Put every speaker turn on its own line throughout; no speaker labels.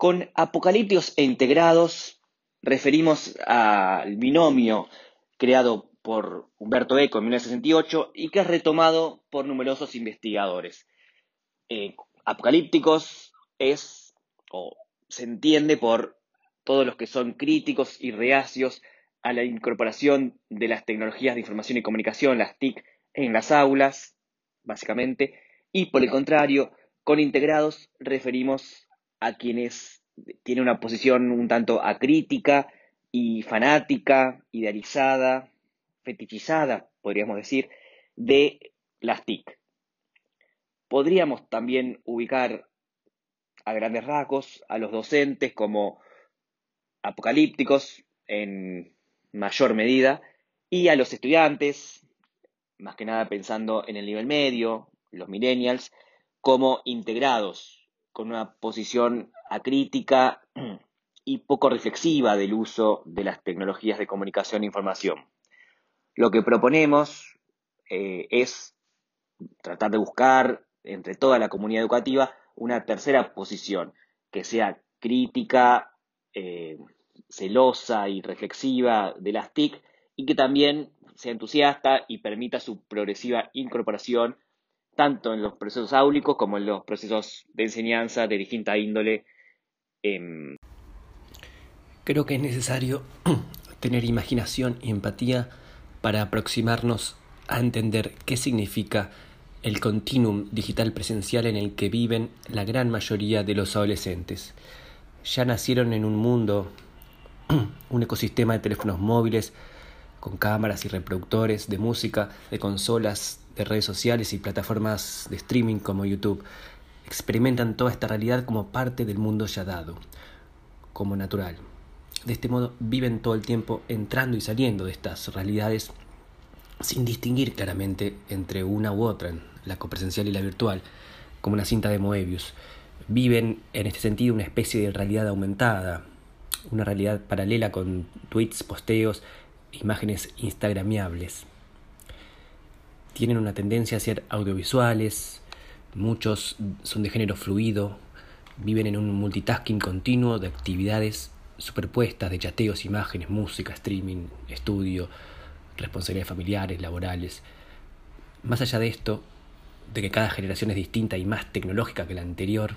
Con apocalípticos e integrados referimos al binomio creado por Humberto Eco en 1968 y que es retomado por numerosos investigadores. Eh, apocalípticos es, o se entiende por todos los que son críticos y reacios a la incorporación de las tecnologías de información y comunicación, las TIC, en las aulas, básicamente, y por el contrario, con integrados referimos a quienes tienen una posición un tanto acrítica y fanática, idealizada, fetichizada, podríamos decir, de las TIC. Podríamos también ubicar a grandes rasgos a los docentes como apocalípticos en mayor medida y a los estudiantes, más que nada pensando en el nivel medio, los millennials, como integrados, con una posición acrítica y poco reflexiva del uso de las tecnologías de comunicación e información. Lo que proponemos eh, es tratar de buscar entre toda la comunidad educativa una tercera posición que sea crítica, eh, celosa y reflexiva de las TIC y que también sea entusiasta y permita su progresiva incorporación tanto en los procesos áulicos como en los procesos de enseñanza de distinta índole.
Em, Creo que es necesario tener imaginación y empatía para aproximarnos a entender qué significa el continuum digital presencial en el que viven la gran mayoría de los adolescentes. Ya nacieron en un mundo, un ecosistema de teléfonos móviles, con cámaras y reproductores de música, de consolas, de redes sociales y plataformas de streaming como YouTube, experimentan toda esta realidad como parte del mundo ya dado, como natural. De este modo viven todo el tiempo entrando y saliendo de estas realidades sin distinguir claramente entre una u otra, la copresencial y la virtual, como una cinta de Moebius. Viven en este sentido una especie de realidad aumentada, una realidad paralela con tweets, posteos, imágenes instagramiables. Tienen una tendencia a ser audiovisuales, muchos son de género fluido, viven en un multitasking continuo de actividades superpuestas de chateos, imágenes, música, streaming, estudio, responsabilidades familiares, laborales. Más allá de esto, de que cada generación es distinta y más tecnológica que la anterior,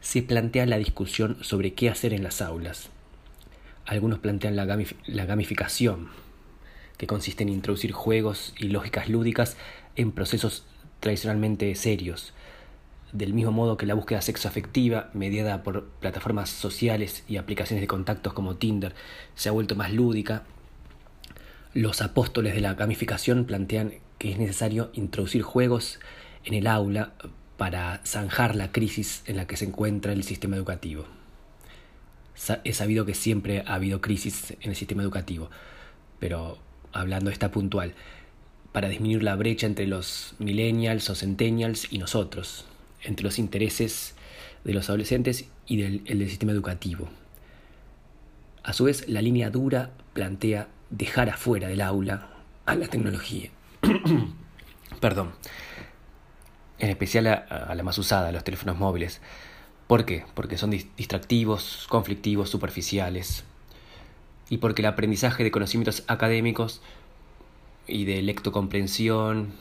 se plantea la discusión sobre qué hacer en las aulas. Algunos plantean la, gamificación, que consiste en introducir juegos y lógicas lúdicas en procesos tradicionalmente serios, del mismo modo que la búsqueda sexoafectiva, mediada por plataformas sociales y aplicaciones de contactos como Tinder, se ha vuelto más lúdica, los apóstoles de la gamificación plantean que es necesario introducir juegos en el aula para zanjar la crisis en la que se encuentra el sistema educativo. He sabido que siempre ha habido crisis en el sistema educativo, pero hablando esta puntual, para disminuir la brecha entre los millennials o centennials y nosotros, entre los intereses de los adolescentes y del, el del sistema educativo. A su vez, la línea dura plantea dejar afuera del aula a la tecnología. Perdón. En especial a, la más usada, los teléfonos móviles. ¿Por qué? Porque son distractivos, conflictivos, superficiales. Y porque el aprendizaje de conocimientos académicos y de lectocomprensión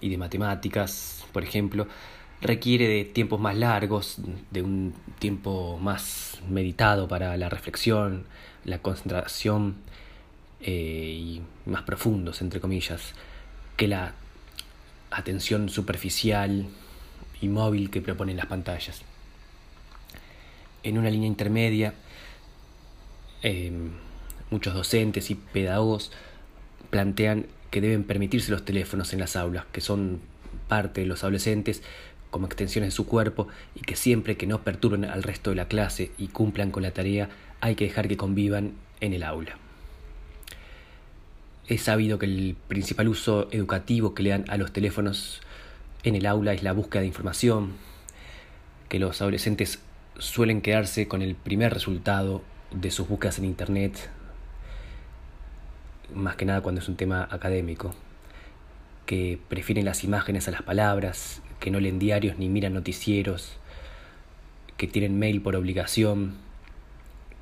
y de matemáticas, por ejemplo, requiere de tiempos más largos, de un tiempo más meditado para la reflexión, la concentración eh, y más profundos, entre comillas, que la atención superficial y móvil que proponen las pantallas. En una línea intermedia, em, muchos docentes y pedagogos plantean que deben permitirse los teléfonos en las aulas, que son parte de los adolescentes como extensiones de su cuerpo y que siempre que no perturben al resto de la clase y cumplan con la tarea hay que dejar que convivan en el aula. Es sabido que el principal uso educativo que le dan a los teléfonos en el aula es la búsqueda de información, que los adolescentes suelen quedarse con el primer resultado de sus búsquedas en Internet, más que nada cuando es un tema académico, que prefieren las imágenes a las palabras, que no leen diarios ni miran noticieros, que tienen mail por obligación,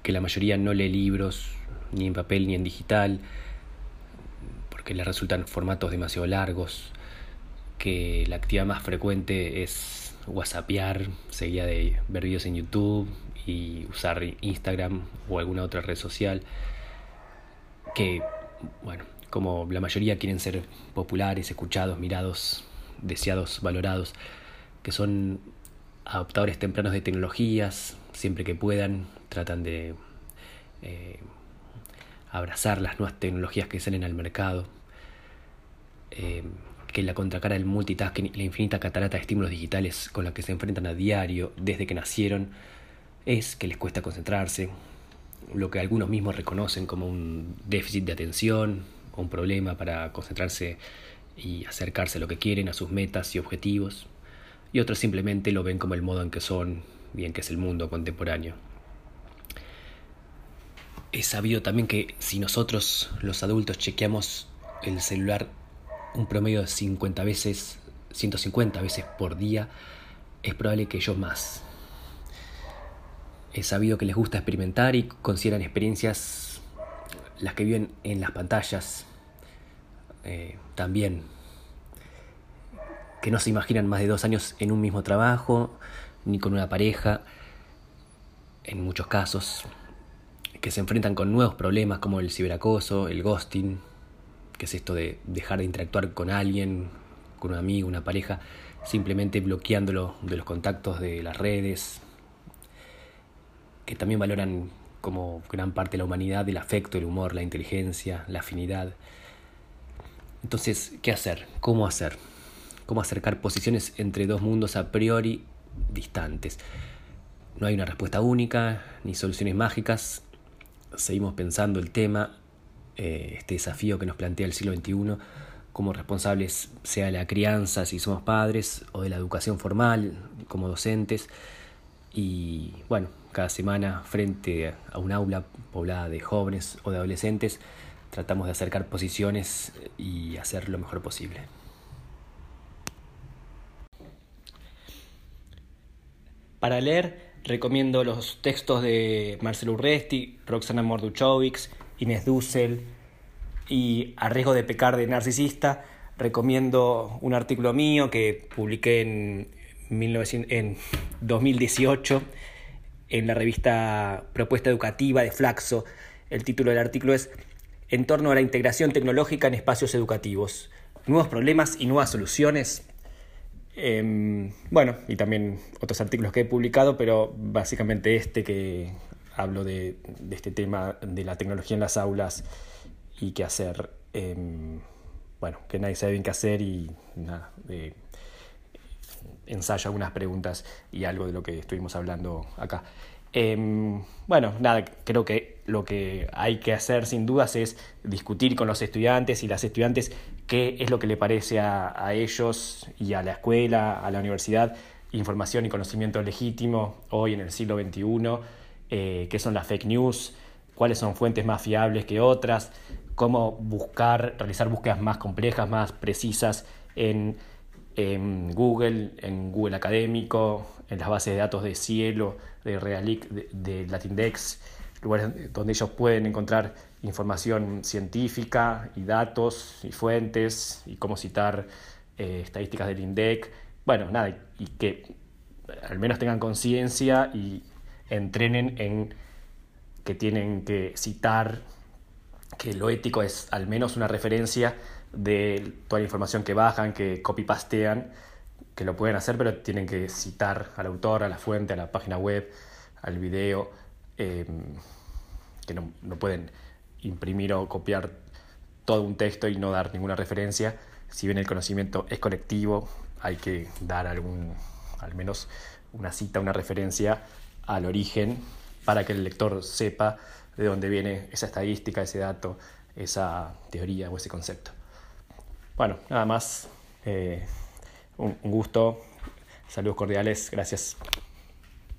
que la mayoría no lee libros, ni en papel ni en digital, porque les resultan formatos demasiado largos, que la actividad más frecuente es whatsappear, seguida de ver vídeos en YouTube y usar Instagram o alguna otra red social, que, bueno, como la mayoría quieren ser populares, escuchados, mirados, deseados, valorados, que son adoptadores tempranos de tecnologías, siempre que puedan, tratan de eh, abrazar las nuevas tecnologías que salen al mercado, eh, que la contracara del multitasking la infinita catarata de estímulos digitales con la que se enfrentan a diario desde que nacieron, es que les cuesta concentrarse, lo que algunos mismos reconocen como un déficit de atención o un problema para concentrarse y acercarse a lo que quieren, a sus metas y objetivos, y otros simplemente lo ven como el modo en que son y en que es el mundo contemporáneo. Es sabido también que si nosotros los adultos chequeamos el celular un promedio de 50 veces, 150 veces por día, es probable que ellos más. Es sabido que les gusta experimentar y consideran experiencias las que viven en las pantallas eh, también. Que no se imaginan más de dos años en un mismo trabajo, ni con una pareja, en muchos casos que se enfrentan con nuevos problemas como el ciberacoso, el ghosting, que es esto de dejar de interactuar con alguien, con un amigo, una pareja, simplemente bloqueándolo de los contactos de las redes, que también valoran como gran parte de la humanidad el afecto, el humor, la inteligencia, la afinidad. Entonces, ¿qué hacer? ¿Cómo hacer? ¿Cómo acercar posiciones entre dos mundos a priori distantes? No hay una respuesta única, ni soluciones mágicas, seguimos pensando el tema, eh, este desafío que nos plantea el siglo XXI, como responsables sea de la crianza si somos padres o de la educación formal como docentes. Y bueno, cada semana frente a un aula poblada de jóvenes o de adolescentes, tratamos de acercar posiciones y hacer lo mejor posible. Para leer, Recomiendo los textos de Marcelo Urresti, Roxana Morduchovics, Inés Dussel y A riesgo de pecar de narcisista. Recomiendo un artículo mío que publiqué en 2018 en la revista Propuesta Educativa de Flaxo. El título del artículo es En torno a la integración tecnológica en espacios educativos. Nuevos problemas y nuevas soluciones Em, bueno, y también otros artículos que he publicado, pero básicamente este que hablo de, este tema de la tecnología en las aulas y qué hacer. Em, bueno, que nadie sabe bien qué hacer y nada, ensayo algunas preguntas y algo de lo que estuvimos hablando acá. Em, bueno, nada, creo que lo que hay que hacer sin dudas es discutir con los estudiantes y las estudiantes qué es lo que le parece a, ellos y a la escuela, a la universidad, información y conocimiento legítimo hoy en el siglo XXI, eh, qué son las fake news, cuáles son fuentes más fiables que otras, cómo buscar, realizar búsquedas más complejas, más precisas en en Google, en Google Académico, en las bases de datos de Cielo, de Realic, de, Latindex, lugares donde ellos pueden encontrar información científica y datos y fuentes y cómo citar eh, estadísticas del INDEC. Bueno, nada, y que al menos tengan conciencia y entrenen en que tienen que citar, que lo ético es al menos una referencia de toda la información que bajan, que copy-pastean, que lo pueden hacer, pero tienen que citar al autor, a la fuente, a la página web, al video, em, que no, no, pueden imprimir o copiar todo un texto y no dar ninguna referencia. Si bien el conocimiento es colectivo, hay que dar algún, al menos una cita, una referencia al origen para que el lector sepa de dónde viene esa estadística, ese dato, esa teoría o ese concepto. Bueno, nada más. Eh, un gusto. Saludos cordiales. Gracias.